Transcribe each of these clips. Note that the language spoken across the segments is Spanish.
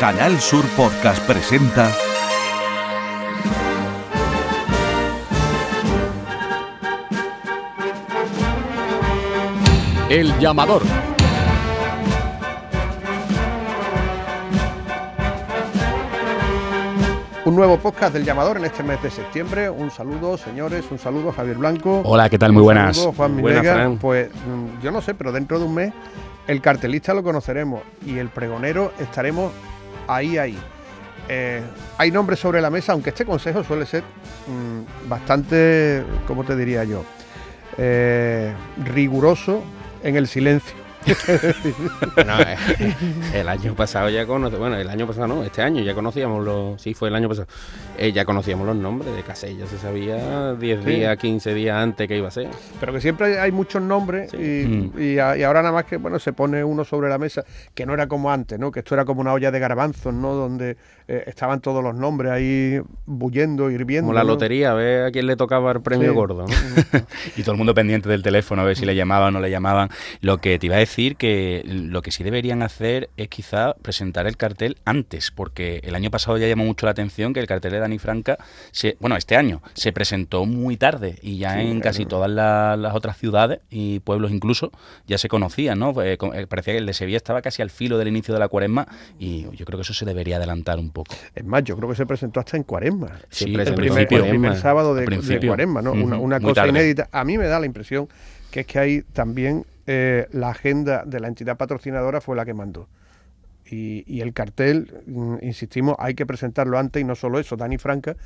Canal Sur Podcast presenta El llamador. Un nuevo podcast del llamador en este mes de septiembre. Un saludo, señores, un saludo, Javier Blanco. Hola, ¿qué tal? Muy Un buenas. saludo, Juan Buenas. Pues mm, yo no sé, pero dentro de un mes el cartelista lo conoceremos y el pregonero estaremos ahí, ahí. Eh, hay nombres sobre la mesa, aunque este consejo suele ser mm, bastante, ¿cómo te diría yo? Eh, riguroso en el silencio. Bueno, eh, el año pasado ya conocíamos, bueno, el año pasado no, este año ya conocíamos los, sí fue el año pasado, Eh, ya conocíamos los nombres de Casella, se sabía 10 Sí. días, 15 días antes que iba a ser. Pero que siempre hay- hay muchos nombres Sí. y, Mm. y a- y ahora nada más que bueno se pone uno sobre la mesa, que no era como antes, ¿no? Que esto era como una olla de garbanzos, ¿no? Donde eh, estaban todos los nombres ahí bullendo, hirviendo. Como la ¿no? lotería, a ver a quién le tocaba el premio Sí. gordo. ¿no? Y todo el mundo pendiente del teléfono a ver si le llamaban o no le llamaban. Lo que te iba a decir que lo que sí deberían hacer es quizá presentar el cartel antes, porque el año pasado ya llamó mucho la atención que el cartel de Dani Franca, se, bueno, este año se presentó muy tarde y ya Sí, en casi todas la- las otras ciudades y pueblos incluso ya se conocían, ¿no? Eh, co- eh, parecía que el de Sevilla estaba casi al filo del inicio de la cuaresma y yo creo que eso se debería adelantar un poco. Es más, yo creo que se presentó hasta en Cuaresma. Sí, el primer, el sábado de. Cuaresma, ¿no? Una, cosa tarde. inédita. A mí me da la impresión que es que ahí también eh, la agenda de la entidad patrocinadora fue la que mandó. Y, el cartel, mm, insistimos, hay que presentarlo antes y no solo eso. Dani Franca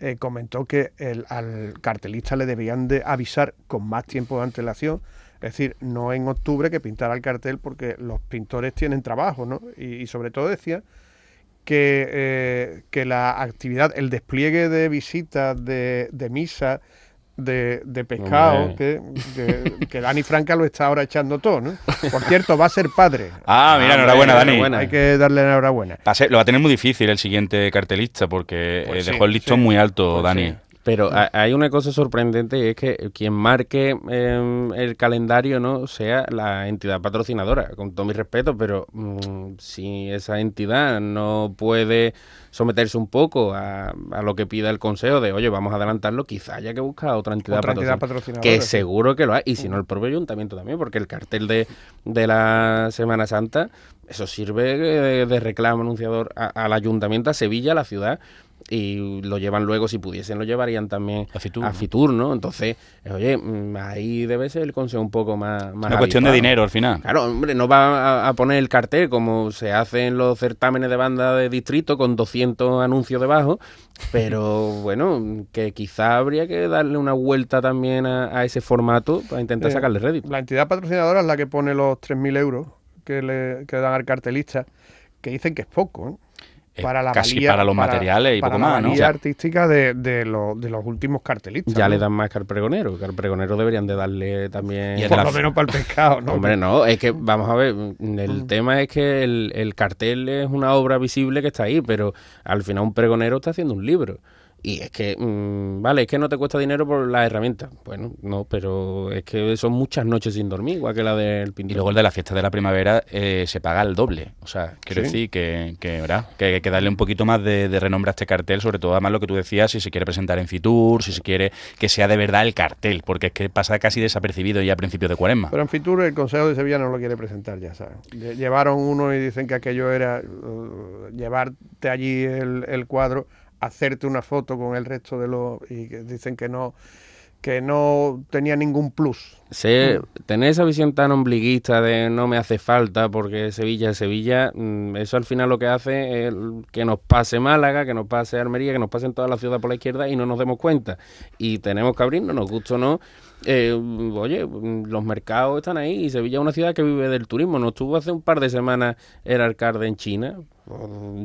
eh, comentó que al cartelista le debían de avisar con más tiempo de antelación. Es decir, no en octubre que pintara el cartel porque los pintores tienen trabajo, ¿no? Y, y sobre todo decía que, eh, que la actividad, el despliegue de visitas, de, de misa, de, de pescado, que, que, que Dani Franca lo está ahora echando todo, ¿no? Por cierto, va a ser padre. Ah, mira, Ah, enhorabuena, Dani. enhorabuena. Hay que darle enhorabuena. Va a ser- lo va a tener muy difícil el siguiente cartelista porque Pues eh, sí, dejó el listón sí. muy alto, Pues Dani. sí. Pero ha- hay una cosa sorprendente y es que quien marque eh, el calendario no sea la entidad patrocinadora, con todo mi respeto, pero mm, si esa entidad no puede someterse un poco a, a lo que pida el consejo de, oye, vamos a adelantarlo, quizá haya que buscar otra entidad, Otra entidad patrocinadora. patrocinadora. Que sí. seguro que lo hay, y si no el propio ayuntamiento también, porque el cartel de, de la Semana Santa, eso sirve de, de reclamo anunciador a- al ayuntamiento, a Sevilla, a la ciudad, y lo llevan luego, si pudiesen, lo llevarían también A Fitur, a ¿no? Fitur, ¿no? Entonces, oye, mm, ahí debe ser el consejo un poco más... más Una cuestión de dinero al final. Claro, hombre, no va a, a poner el cartel como se hace en los certámenes de banda de distrito con 200 anuncios debajo, pero bueno, que quizá habría que darle una vuelta también a, a ese formato para intentar Eh, sacarle rédito. La entidad patrocinadora es la que pone los 3.000 euros que le, que le dan al cartelista, que dicen que es poco, ¿eh? Casi valía- para los materiales y para poco la más, ¿no? artística de, de, los- de los últimos cartelistas. Ya ¿no? le dan más que al pregonero, que al pregonero deberían de darle también... Y Por la lo menos para el pescado, ¿no? Hombre, no, es que vamos a ver, el Mm. tema es que el, el cartel es una obra visible que está ahí, pero al final un pregonero está haciendo un libro. Y es que, mm, vale, es que no te cuesta dinero por las herramientas. Bueno, no, pero es que son muchas noches sin dormir, igual que la del Y pintor. luego el de la fiesta de la primavera eh, se paga el doble. O sea, quiero Sí. decir que, que, ¿verdad? que hay que darle un poquito más de, de renombre a este cartel, sobre todo además lo que tú decías, si se quiere presentar en Fitur, si se quiere que sea de verdad el cartel, porque es que pasa casi desapercibido ya a principios de cuaresma. Pero en Fitur el Consejo de Sevilla no lo quiere presentar, ya sabes. Lle- Llevaron uno y dicen que aquello era uh, llevarte allí el, el cuadro, hacerte una foto con el resto de los... y que dicen que no que no tenía ningún plus. Se- tener esa visión tan ombliguista de no me hace falta porque Sevilla es Sevilla, mm, eso al final lo que hace es que nos pase Málaga, que nos pase Almería, que nos pasen toda la ciudad por la izquierda y no nos demos cuenta. Y tenemos que abrirnos, nos gusta o no. eh, oye, los mercados están ahí y Sevilla es una ciudad que vive del turismo. No estuvo hace un par de semanas el alcalde en China.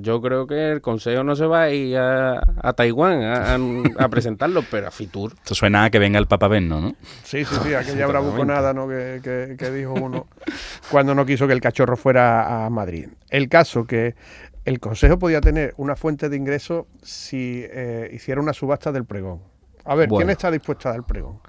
Yo creo que el consejo no se va a ir a, a Taiwán a, a- a presentarlo, pero a Fitur. Esto suena a que venga el Papa Benno, ¿no? Sí, sí, sí, aquella bravuconada ¿no? que, que- que dijo uno cuando no quiso que el cachorro fuera a Madrid. El caso que el Consejo podía tener una fuente de ingresos si eh, hiciera una subasta del pregón. A ver, ¿quién está dispuesto a dar el pregón?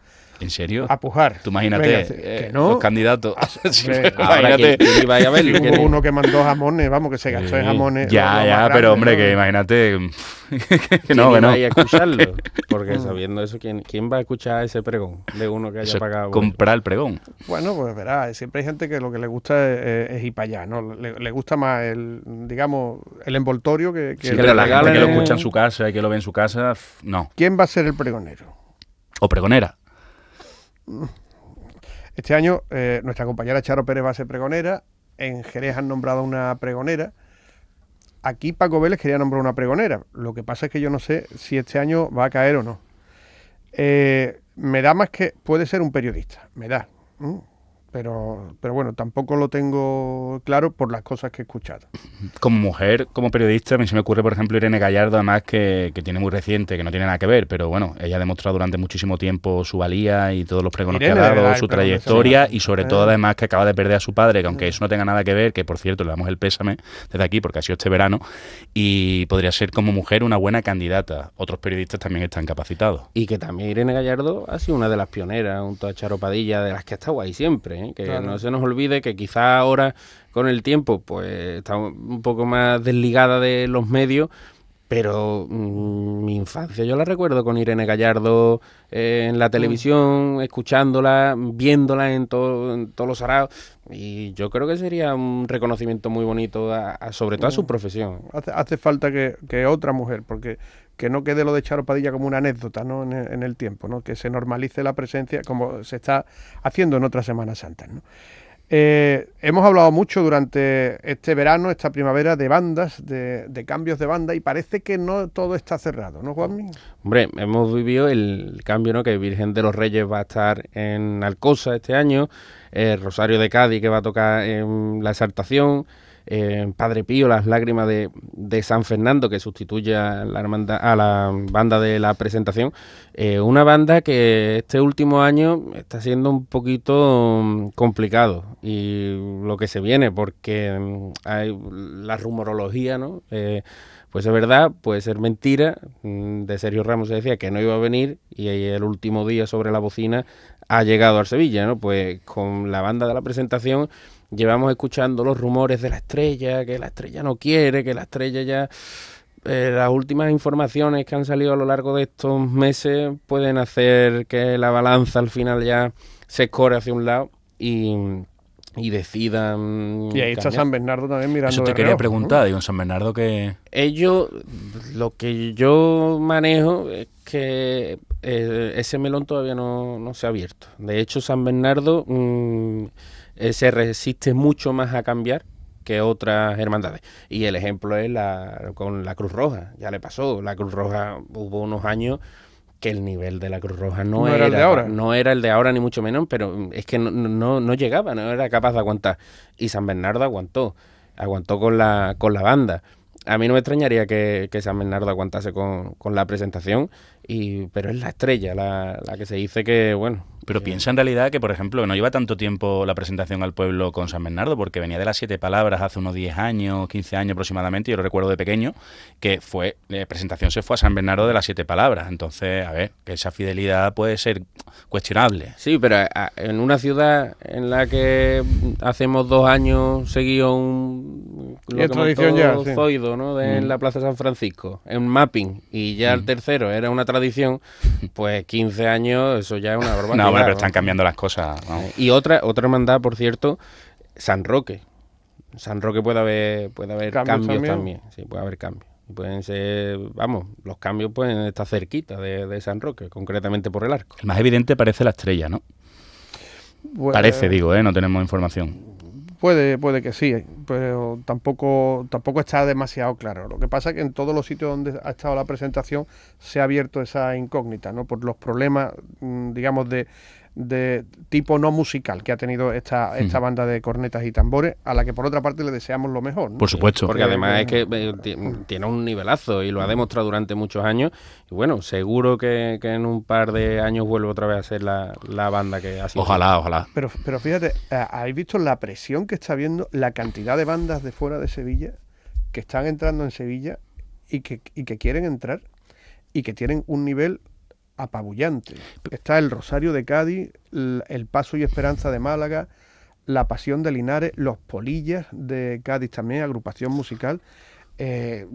¿En serio? a pujar. Tú imagínate, Venga, eh, que no. los candidatos. Sí, hombre, pero Ahora imagínate. que, que iba a verlo, Hubo que- uno que mandó jamones, vamos, que se gastó en Sí. jamones. Ya, lo- lo ya, pero grande, hombre, ¿no? que imagínate. que ¿quién no, que no. a ir a escucharlo? Porque sabiendo eso, ¿quién, quién va a escuchar ese pregón de uno que haya Eso pagado? comprar el pregón. Bueno, pues verás, siempre hay gente que lo que le gusta es, es ir para allá, ¿no? Le, le gusta más el, digamos, el envoltorio que, que Sí, el- pero la gente que lo escucha en su casa y que lo ve en su casa, no. ¿Quién va a ser el pregonero? O pregonera. Este año eh, nuestra compañera Charo Pérez va a ser pregonera, en Jerez han nombrado una pregonera, aquí Paco Vélez quería nombrar una pregonera, lo que pasa es que yo no sé si este año va a caer o no. Eh, me da más que puede ser un periodista, me da. Pero, pero bueno, tampoco lo tengo claro por las cosas que he escuchado. Como mujer, como periodista, a mí se me ocurre, por ejemplo, Irene Gallardo, además que, que tiene muy reciente, que no tiene nada que ver, pero bueno, ella ha demostrado durante muchísimo tiempo su valía y todos los pregones que ha dado, verdad, su trayectoria y sobre Eh. todo además que acaba de perder a su padre, que aunque eso no tenga nada que ver, que por cierto le damos el pésame desde aquí porque ha sido este verano, y podría ser como mujer una buena candidata. Otros periodistas también están capacitados. Y que también Irene Gallardo ha sido una de las pioneras, junto a Charo Padilla, de las que ha estado ahí siempre. ¿eh? Que Claro. no se nos olvide que quizá ahora, con el tiempo, pues está un poco más desligada de los medios. Pero mm, mi infancia yo la recuerdo con Irene Gallardo eh, en la televisión, escuchándola, viéndola en, todo, en todos los araos. Y yo creo que sería un reconocimiento muy bonito, a- a- sobre todo a su profesión. Hace, hace falta que, que otra mujer, porque que no quede lo de Charo Padilla como una anécdota ¿no? en, el, tiempo, ¿no? que se normalice la presencia como se está haciendo en otras Semanas Santas. ¿no? Eh, hemos hablado mucho durante este verano, esta primavera, de bandas, de, de cambios de banda, y parece que no todo está cerrado, ¿no, Juanmi? Hombre, hemos vivido el cambio, ¿no? Que Virgen de los Reyes va a estar en Alcosa este año, eh, Rosario de Cádiz que va a tocar en La Exaltación, Padre Pío, Las Lágrimas de, de San Fernando, que sustituye a la, banda de la presentación. Eh, una banda que este último año está siendo un poquito mm, complicado y lo que se viene, porque mm, hay la rumorología, ¿no? Eh, puede ser verdad, puede ser mentira. Mm, De Sergio Ramos se decía que no iba a venir y el último día sobre la bocina ha llegado al Sevilla, ¿no? Pues con la banda de la presentación llevamos escuchando los rumores de la estrella, que la estrella no quiere, que la estrella ya... eh, las últimas informaciones que han salido a lo largo de estos meses pueden hacer que la balanza al final ya se escore hacia un lado y, y decidan... Y ahí está cambiar. San Bernardo también mirando. Eso te de quería preguntar, digo, San Bernardo que... ellos, lo que yo manejo es que eh, ese melón todavía no, no se ha abierto. De hecho, San Bernardo mm, eh, se resiste mucho más a cambiar que otras hermandades. Y el ejemplo es la, con la Cruz Roja. Ya le pasó. La Cruz Roja hubo unos años que el nivel de la Cruz Roja no, No era el de ahora. No era el de ahora ni mucho menos, pero es que no, no, no llegaba, no era capaz de aguantar. Y San Bernardo aguantó. Aguantó con la, con la banda. A mí no me extrañaría que, que San Bernardo aguantase con, con la presentación, y, pero es la estrella la, la que se dice que, bueno, Pero piensa en realidad que, por ejemplo, no lleva tanto tiempo la presentación al pueblo con San Bernardo, porque venía de las siete palabras hace unos 10 años, 15 años aproximadamente, yo lo recuerdo de pequeño, que fue, la presentación se fue a San Bernardo de las siete palabras. Entonces, a ver, que esa fidelidad puede ser cuestionable. Sí, pero a- a- en una ciudad en la que hacemos dos años seguido un es tradición ya, sí. zoido, ¿no? De en Mm. la Plaza San Francisco, en un mapping, y ya el tercero era una tradición, pues 15 años, eso ya es una barbaridad. No, bueno, pero están cambiando las cosas. Eh, Y otra, otra hermandad, por cierto, San Roque. San Roque puede haber, puede haber Cambios cambios, también. también. Sí, puede haber cambios. Pueden ser, vamos, los cambios pueden estar cerquita de, de San Roque, concretamente por el arco. El más evidente parece la estrella, ¿no? Parece, digo, ¿eh? No tenemos información. Puede, puede que sí, pero tampoco, tampoco está demasiado claro. Lo que pasa es que en todos los sitios donde ha estado la presentación se ha abierto esa incógnita, ¿no? Por los problemas, mm, digamos, de, de tipo no musical que ha tenido esta, esta banda de cornetas y tambores, a la que por otra parte le deseamos lo mejor. ¿no? Por supuesto. Porque además es que- eh, ti- tiene un nivelazo y lo ha demostrado durante muchos años. Y bueno, seguro que, que en un par de años vuelve otra vez a ser la, la banda que ha sido. Ojalá, ojalá. Pero, pero fíjate, eh, ¿habéis visto la presión que está viendo la cantidad de bandas de fuera de Sevilla que están entrando en Sevilla y que, y que quieren entrar y que tienen un nivel apabullante. Está el Rosario de Cádiz, el Paso y Esperanza de Málaga, la Pasión de Linares, los Polillas de Cádiz también, agrupación musical. Eh,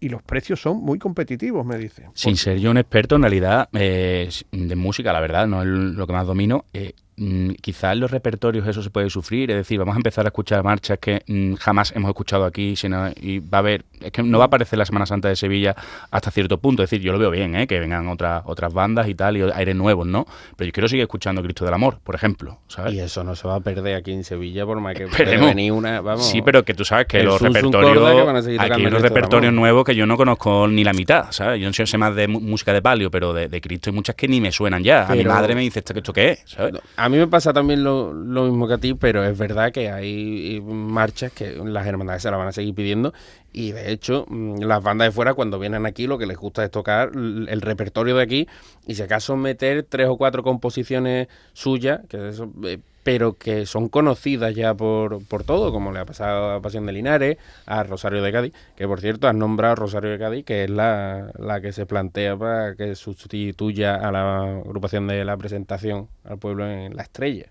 y los precios son muy competitivos, me dice. Sin ser yo un experto, en realidad, eh, de música, la verdad, no es lo que más domino. Eh, Mm, quizás en los repertorios eso se puede sufrir, es decir, vamos a empezar a escuchar marchas que mm, jamás hemos escuchado aquí sino, y va a haber, es que no va a aparecer la Semana Santa de Sevilla hasta cierto punto, es decir, yo lo veo bien, ¿eh? que vengan otras otras bandas y tal, y aires nuevos, ¿no? Pero yo quiero seguir escuchando Cristo del Amor, por ejemplo, ¿sabes? Y eso no se va a perder aquí en Sevilla por más que venir una, vamos, Sí, pero que tú sabes que los repertorios, aquí hay los repertorios nuevos que yo no conozco ni la mitad, ¿sabes? Yo no sé más de música de palio, pero de, Cristo hay muchas que ni me suenan ya. a mi madre me dice, ¿esto, esto qué es? ¿sabes? A mí me pasa también lo, mismo que a ti, pero es verdad que hay marchas que las hermandades se las van a seguir pidiendo. Y de hecho mm, las bandas de fuera cuando vienen aquí lo que les gusta es tocar el repertorio de aquí. Y si acaso meter tres o cuatro composiciones suyas, que eso, eh, pero que son conocidas ya por, por todo, como le ha pasado a Pasión de Linares, a Rosario de Cádiz, que por cierto has nombrado Rosario de Cádiz, que es la, la que se plantea para que sustituya a la agrupación de la presentación al pueblo en La Estrella.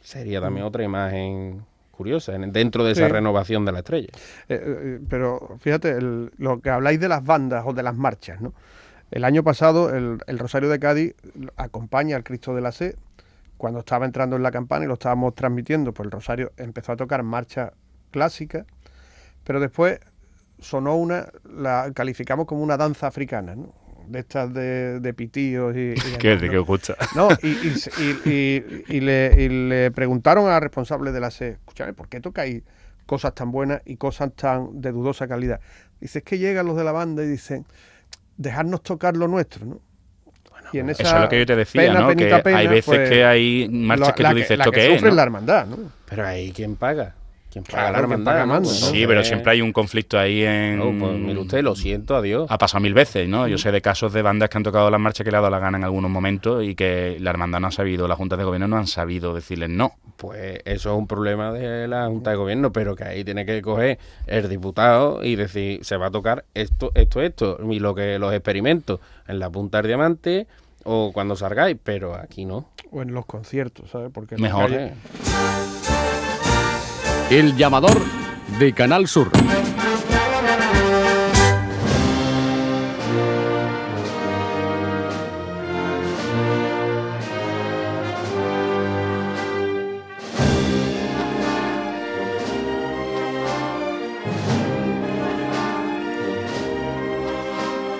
Sería también mm. otra imagen curiosa dentro de esa renovación de la estrella. Eh, eh, pero fíjate, lo que habláis de las bandas o de las marchas, ¿no? El año pasado el, el Rosario de Cádiz acompaña al Cristo de la Sed cuando estaba entrando en la campana y lo estábamos transmitiendo, pues el Rosario empezó a tocar marcha clásica, pero después sonó una, la calificamos como una danza africana, ¿no? de estas de, de pitíos y... ¿Qué, ¿De qué gusta? No, y, le, preguntaron a la responsable de la SE, escúchame, ¿por qué tocáis cosas tan buenas y cosas tan de dudosa calidad? Dice, es que llegan los de la banda y dicen, dejarnos tocar lo nuestro, ¿no? Eso es lo que yo te decía, ¿no? que hay veces pues, que hay marchas que tú dices, ¿esto qué es? la hermandad, ¿no? Pero ahí, ¿quién paga? ¿Quién paga la hermandad? Sí, pero siempre hay un conflicto ahí en... No, pues mire usted, lo siento, adiós. Ha pasado mil veces, ¿no? Yo sé de casos de bandas que han tocado las marchas que le ha dado la gana en algunos momentos y que la hermandad no ha sabido, la Junta de Gobierno no han sabido decirles no. Pues eso es un problema de la Junta de Gobierno, pero que ahí tiene que coger el diputado y decir, se va a tocar esto, esto, esto, y lo que los experimentos en la punta del diamante o cuando salgáis, pero aquí no. O en los conciertos, ¿sabes? Porque Mejor. El llamador de Canal Sur.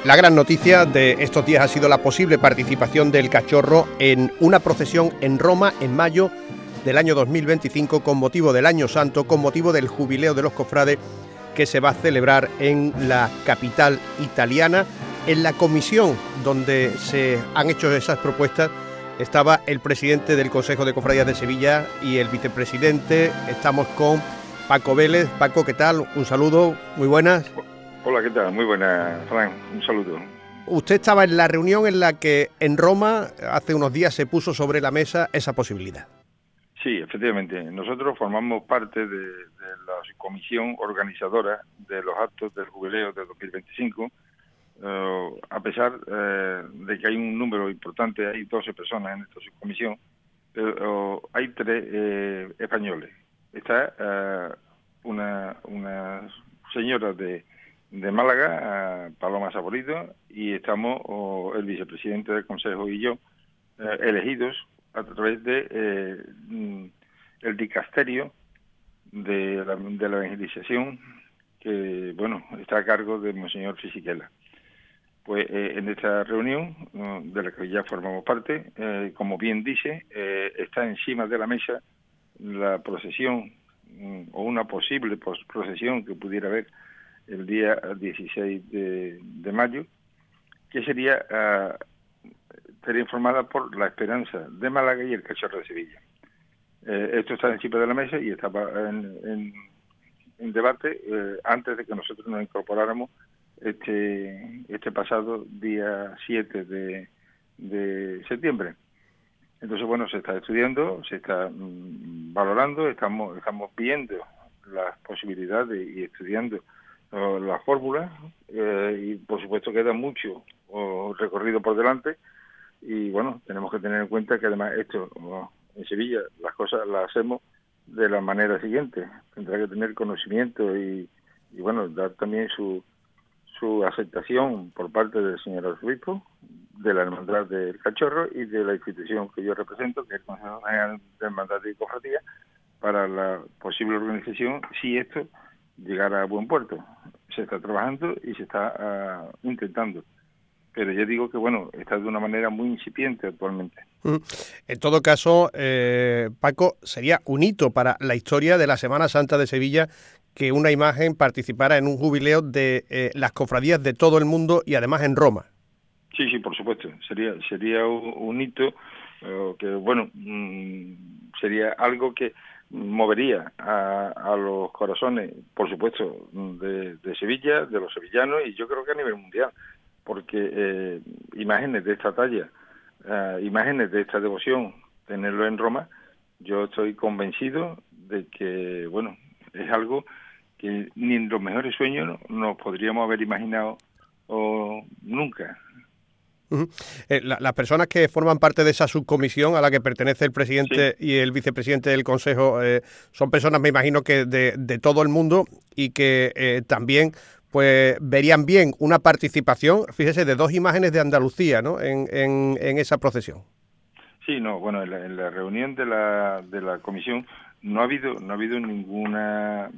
La gran noticia de estos días ha sido la posible participación del cachorro en una procesión en Roma en mayo del año 2025 con motivo del Año Santo, con motivo del jubileo de los cofrades que se va a celebrar en la capital italiana. En la comisión donde se han hecho esas propuestas estaba el presidente del Consejo de Cofradías de Sevilla y el vicepresidente. Estamos con Paco Vélez. Paco, ¿qué tal? Un saludo, muy buenas. Hola, ¿qué tal? Muy buena, Fran. Un saludo. Usted estaba en la reunión en la que en Roma hace unos días se puso sobre la mesa esa posibilidad. Sí, efectivamente. Nosotros formamos parte de, la comisión organizadora de los actos del jubileo de 2025. Eh, a pesar eh, de que hay un número importante, hay 12 personas en esta subcomisión, pero hay tres españoles. Está una, una señora de de Málaga, Paloma Saborito, y estamos el vicepresidente del Consejo y yo eh, elegidos a través de eh, el dicasterio de la, de la evangelización que bueno está a cargo de Monseñor Fisiquela. Pues eh, en esta reunión, de la que ya formamos parte, como bien dice, está encima de la mesa la procesión mm, o una posible procesión que pudiera haber el día 16 de, mayo, que sería uh, informada por La Esperanza de Málaga y el Cachorro de Sevilla. Eh, esto está encima de la mesa y estaba en, debate eh, antes de que nosotros nos incorporáramos este, este pasado día 7 de, de septiembre. Entonces, bueno, se está estudiando, se está mm, valorando, estamos, estamos viendo las posibilidades y estudiando la fórmula y por supuesto queda mucho recorrido por delante y bueno, tenemos que tener en cuenta que además esto en Sevilla las cosas las hacemos de la manera siguiente. Tendrá que tener conocimiento y, y bueno, dar también su, su aceptación por parte del señor arzobispo, de la Hermandad del Cachorro y de la institución que yo represento, que es el Consejo General de Hermandad y Cofradía, para la posible organización si esto llegara a buen puerto. Se está trabajando y se está ah, intentando pero yo digo que bueno, está de una manera muy incipiente actualmente. Mm. En todo caso, eh, Paco, sería un hito para la historia de la Semana Santa de Sevilla que una imagen participara en un jubileo de eh, las cofradías de todo el mundo y además en Roma. Sí, sí, por supuesto. Sería sería un, hito eh, que, bueno, mm, sería algo que movería a, los corazones, por supuesto, de, de Sevilla, de los sevillanos y yo creo que a nivel mundial porque eh, imágenes de esta talla, eh, imágenes de esta devoción, tenerlo en Roma, yo estoy convencido de que, bueno, es algo que ni en los mejores sueños nos podríamos haber imaginado o nunca. Eh, las personas que forman parte de esa subcomisión a la que pertenece el presidente y el vicepresidente del Consejo son personas, me imagino, que de, de todo el mundo y que también pues verían bien una participación, fíjese, de dos imágenes de Andalucía ¿no? en, en, esa procesión. Sí, no, bueno, en la, reunión de la, de la comisión no ha habido no ha habido ninguna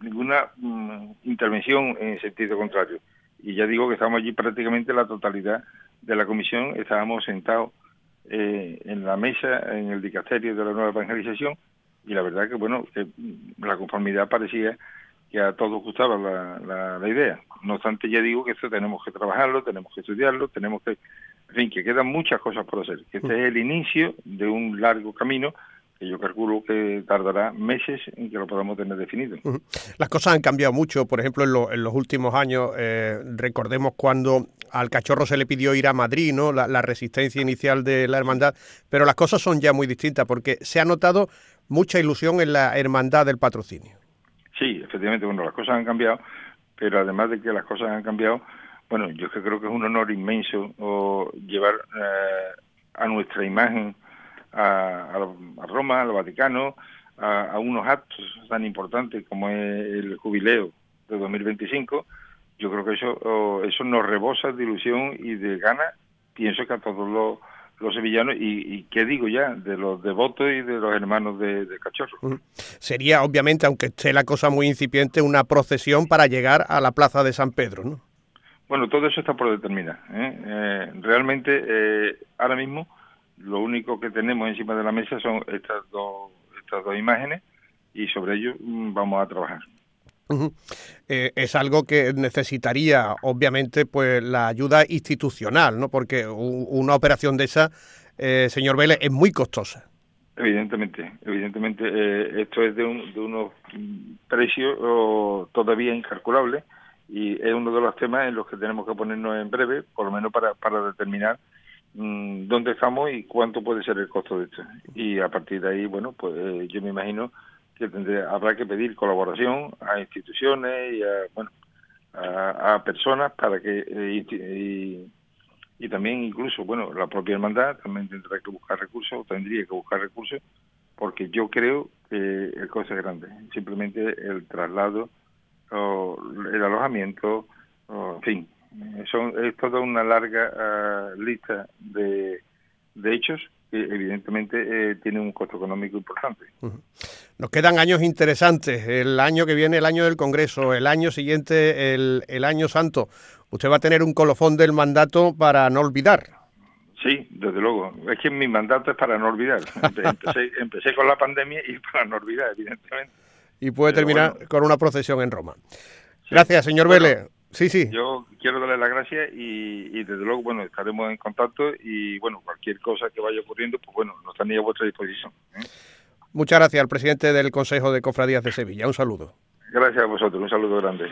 ninguna mm, intervención en sentido contrario. Y ya digo que estamos allí prácticamente la totalidad de la comisión, estábamos sentados eh, en la mesa, en el dicasterio de la nueva evangelización, y la verdad que, bueno, la conformidad parecía que a todos gustaba la, la, idea. No obstante, ya digo que esto tenemos que trabajarlo, tenemos que estudiarlo, tenemos que, en fin, que quedan muchas cosas por hacer, que este es el inicio de un largo camino que yo calculo que tardará meses en que lo podamos tener definido. Las cosas han cambiado mucho, por ejemplo, en, los últimos años, eh, recordemos cuando al cachorro se le pidió ir a Madrid, ¿no? La, la, resistencia inicial de la hermandad, pero las cosas son ya muy distintas porque se ha notado mucha ilusión en la hermandad del patrocinio. Sí, efectivamente, bueno, las cosas han cambiado, pero además de que las cosas han cambiado, bueno, yo creo que es un honor inmenso o llevar eh, a nuestra imagen a, a, Roma, al Vaticano, a, unos actos tan importantes como es el jubileo de 2025. Yo creo que eso, eso nos rebosa de ilusión y de ganas. Pienso que a todos los los sevillanos y, qué digo ya, de los devotos y de los hermanos de, Cachorro. Sería, obviamente, aunque esté la cosa muy incipiente, una procesión para llegar a la plaza de San Pedro, ¿no? Bueno, todo eso está por determinar. ¿eh? Eh, realmente, eh, ahora mismo, lo único que tenemos encima de la mesa son estas dos, estas dos imágenes y sobre ello mm, vamos a trabajar. Eh, es algo que necesitaría, obviamente, pues la ayuda institucional, ¿no? Porque una operación de esa, eh, señor Vélez, es muy costosa. Evidentemente, evidentemente, eh, esto es de, unos precios todavía incalculables y es uno de los temas en los que tenemos que ponernos en breve, por lo menos para, para determinar mm, dónde estamos y cuánto puede ser el costo de esto. Y a partir de ahí, bueno, pues yo me imagino que habrá que pedir colaboración a instituciones y a, bueno, a, personas para que eh, y, también incluso bueno la propia hermandad también tendrá que buscar recursos tendría que buscar recursos porque yo creo que el coste es grande simplemente el traslado o el alojamiento en fin son es toda una larga ah, lista de, de hechos evidentemente eh, tiene un costo económico importante. Nos quedan años interesantes, el año que viene el año del Congreso, el año siguiente el, el año santo. Usted va a tener un colofón del mandato para no olvidar. Sí, desde luego. Es que mi mandato es para no olvidar. Empecé, empecé con la pandemia y para no olvidar, evidentemente. Y puede terminar con una procesión en Roma. Gracias, señor Vélez. Sí, sí. Yo quiero darle las gracias y, desde luego, bueno, estaremos en contacto y, bueno, cualquier cosa que vaya ocurriendo, pues bueno, nos tenéis a vuestra disposición. ¿eh? Muchas gracias al presidente del Consejo de Cofradías de Sevilla. Un saludo. Gracias a vosotros. Un saludo grande.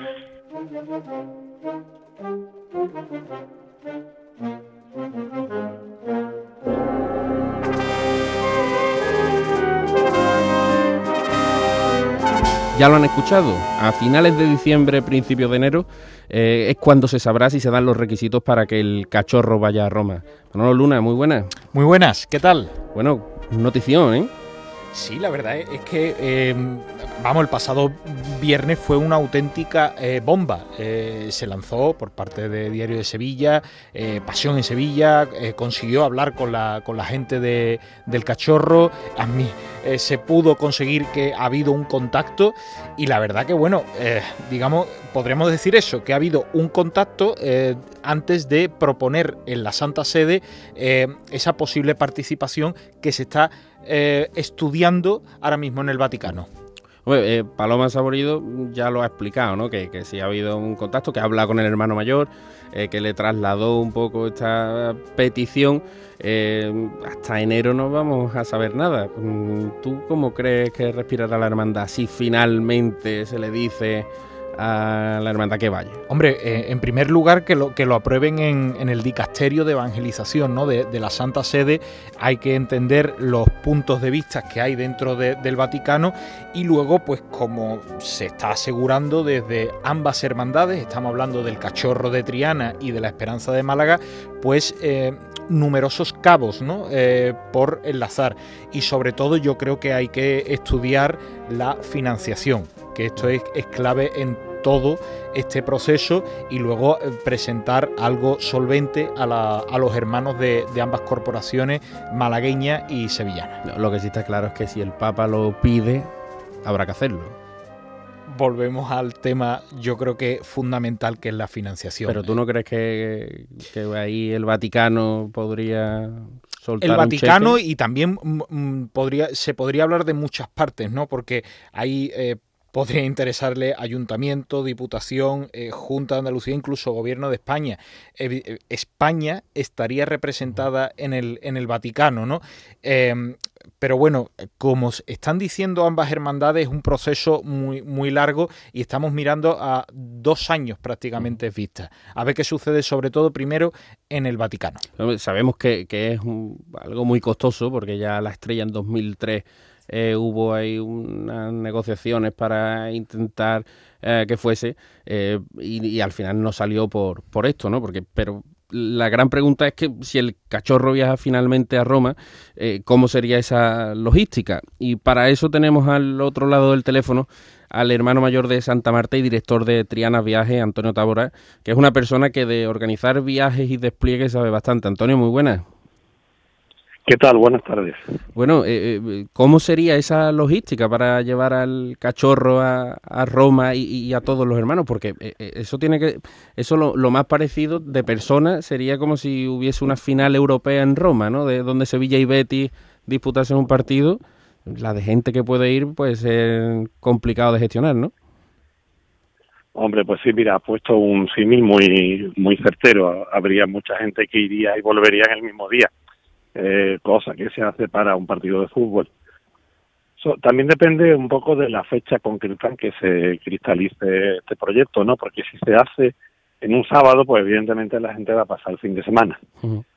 ya lo han escuchado. A finales de diciembre, principios de enero, eh, es cuando se sabrá si se dan los requisitos para que el cachorro vaya a Roma. Manolo Luna, muy buenas. Muy buenas, ¿qué tal? Bueno, notición, ¿eh? Sí, la verdad es que, eh, vamos, el pasado viernes fue una auténtica eh, bomba. Eh, se lanzó por parte de Diario de Sevilla, Pasión en Sevilla, consiguió hablar con la, con la gente de, del cachorro. A mí se pudo conseguir que ha habido un contacto y la verdad que, bueno, digamos, podríamos decir eso, que ha habido un contacto antes de proponer en la Santa Sede esa posible participación que se está eh, estudiando ahora mismo en el Vaticano. Eh, Paloma Saborido ya lo ha explicado, ¿no? Que, que sí ha habido un contacto, que ha hablado con el hermano mayor, eh, que le trasladó un poco esta petición. hasta enero no vamos a saber nada. Mm, ¿Tú cómo crees que respirará la hermandad si finalmente se le dice a la hermandad que vaya. Hombre, eh, en primer lugar que lo, que lo aprueben en, el dicasterio de evangelización ¿no? de, la Santa Sede, hay que entender los puntos de vista que hay dentro del Vaticano y luego, pues como se está asegurando desde ambas hermandades, estamos hablando del Cachorro de Triana y de la Esperanza de Málaga, pues... Eh, numerosos cabos ¿no? Eh, por enlazar y sobre todo yo creo que hay que estudiar la financiación que esto es, clave en todo este proceso y luego eh, presentar algo solvente a, los hermanos de, ambas corporaciones, malagueña y sevillana. Lo que sí está claro es que si el Papa lo pide, habrá que hacerlo. Volvemos al tema, yo creo que fundamental, que es la financiación. Pero tú no crees que, ahí el Vaticano podría el Vaticano y también mm, mm, podría se podría hablar de muchas partes, ¿no? Porque hay eh, podría interesarle ayuntamiento, diputación, eh, Junta de Andalucía, incluso gobierno de España. Eh, España estaría representada en el, en el Vaticano, ¿no? Em, pero bueno, como están diciendo ambas hermandades, es un proceso muy, muy largo y estamos mirando a dos años prácticamente vista. A ver qué sucede, sobre todo primero en el Vaticano. Sabemos que, es algo muy costoso porque ya la estrella en 2003 eh, hubo ahí unas negociaciones para intentar eh, que fuese eh, y, al final no salió por, por esto, ¿no? Porque, pero la gran pregunta es que si el cachorro viaja finalmente a Roma, ¿cómo sería esa logística? Y para eso tenemos al otro lado del teléfono al hermano mayor de Santa Marta y director de Triana Viajes, Antonio Tabora, que es una persona que de organizar viajes y despliegues sabe bastante. Antonio, muy buenas. ¿Qué tal? Buenas tardes. Bueno, eh, eh, ¿cómo sería esa logística para llevar al cachorro a, Roma y, a todos los hermanos? Porque eh, eso tiene que, eso lo, más parecido de persona sería como si hubiese una final europea en Roma, ¿no? De donde Sevilla y Betis disputasen un partido. La de gente que puede ir puede ser complicado de gestionar, ¿no? Hombre, pues sí, mira, ha puesto un símil muy, muy certero. Habría mucha gente que iría y volvería en el mismo día eh, cosa que se hace para un partido de fútbol. también depende un poco de la fecha concreta en que se cristalice este proyecto, ¿no? Porque si se hace en un sábado, pues evidentemente la gente va a pasar el fin de semana.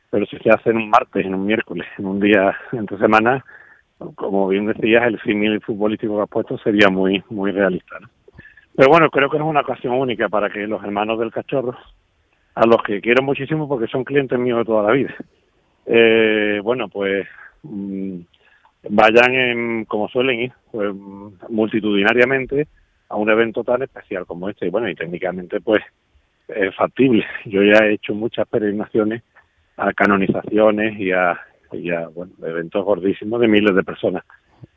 Pero si se hace en un martes, en un miércoles, en un día entre semana, como bien decías, el símil futbolístico que has puesto sería muy, muy realista, ¿no? Pero bueno, creo que es una ocasión única para que los hermanos del cachorro, a los que quiero muchísimo porque son clientes míos de toda la vida, eh, bueno, pues mm, vayan en, como suelen ir, pues multitudinariamente a un evento tan especial como este. Y bueno, y técnicamente pues es factible. Yo ya he hecho muchas peregrinaciones a canonizaciones y a, y a bueno, eventos gordísimos de miles de personas.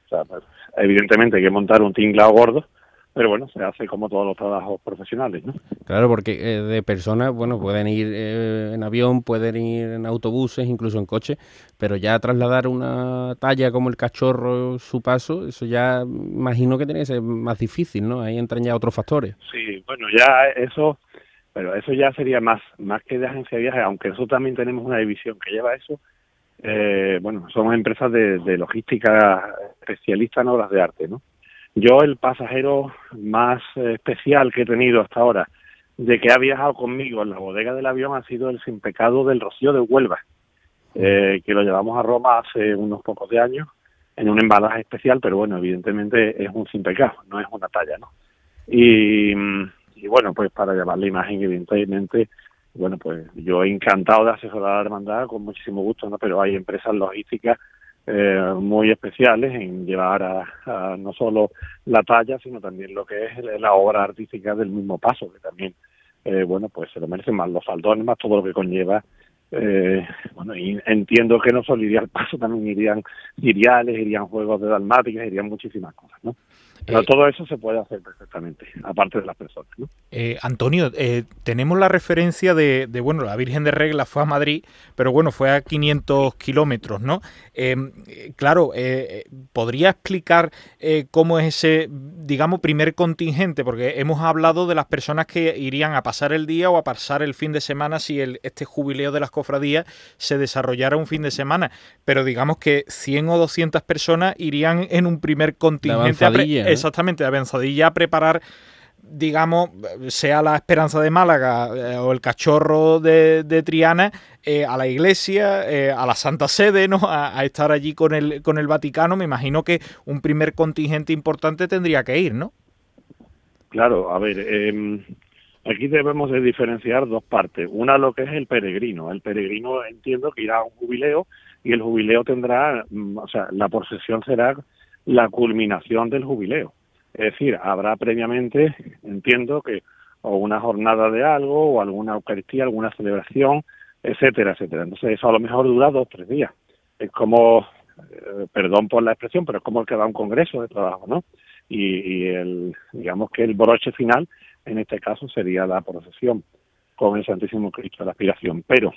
O sea, pues, evidentemente hay que montar un tinglado gordo, pero bueno, se hace como todos los trabajos profesionales, ¿no? Claro, porque eh, de personas, bueno, pueden ir eh, en avión, pueden ir en autobuses, incluso en coche, pero ya trasladar una talla como el cachorro, su paso, eso ya imagino que tiene que ser más difícil, ¿no? Ahí entran ya otros factores. Sí, bueno, ya eso, pero eso ya sería más, más que de agencia de viajes, aunque eso también tenemos una división que lleva eso, eh, bueno, somos empresas de, de logística especialistas en obras de arte, ¿no? Yo el pasajero más especial que he tenido hasta ahora, de que ha viajado conmigo en la bodega del avión, ha sido el sin pecado del Rocío de Huelva, eh, que lo llevamos a Roma hace unos pocos de años en un embalaje especial, pero bueno, evidentemente es un simple caso, no es una talla, ¿no? Y, y bueno, pues para llevar la imagen, evidentemente, bueno, pues yo he encantado de asesorar a la hermandad con muchísimo gusto, ¿no? Pero hay empresas logísticas eh, muy especiales en llevar a, no solo la talla, sino también lo que es la obra artística del mismo paso, que también, eh, bueno, pues se lo merecen más los faldones, más todo lo que conlleva. Eh, bueno, y entiendo que no solo iría al paso, también irían ciriales, irían juegos de dalmáticas, irían muchísimas cosas, ¿no? Pero todo eso se puede hacer perfectamente, aparte de las personas. ¿no? Eh, Antonio, eh, tenemos la referencia de, bueno, la Virgen de Regla fue a Madrid, pero bueno, fue a 500 kilómetros, ¿no? Em, claro, eh, ¿podría explicar cómo es ese, digamos, primer contingente? Porque hemos hablado de las personas que irían a pasar el día o a pasar el fin de semana si el, este jubileo de las cofradías se desarrollara un fin de semana, pero digamos que 100 o 200 personas irían en un primer contingente. Exactamente, a Benzadilla a preparar digamos, sea la Esperanza de Málaga eh, o el Cachorro de, Triana, eh, a la iglesia, eh, a la Santa Sede, ¿no? A, estar allí con el, con el Vaticano, me imagino que un primer contingente importante tendría que ir, ¿no? Claro, a ver, em, aquí debemos de diferenciar dos partes. Una lo que es el peregrino. El peregrino entiendo que irá a un jubileo y el jubileo tendrá, mm, o sea, la procesión será la culminación del jubileo. Es decir, habrá previamente, entiendo que, o una jornada de algo, o alguna Eucaristía, alguna celebración, etcétera, etcétera. Entonces eso a lo mejor dura dos, tres días. Es como, eh, perdón por la expresión, pero es como el que da un congreso de trabajo, ¿no? Y, el, digamos que el broche final, en este caso, sería la procesión con el Santísimo Cristo de la aspiración. Pero,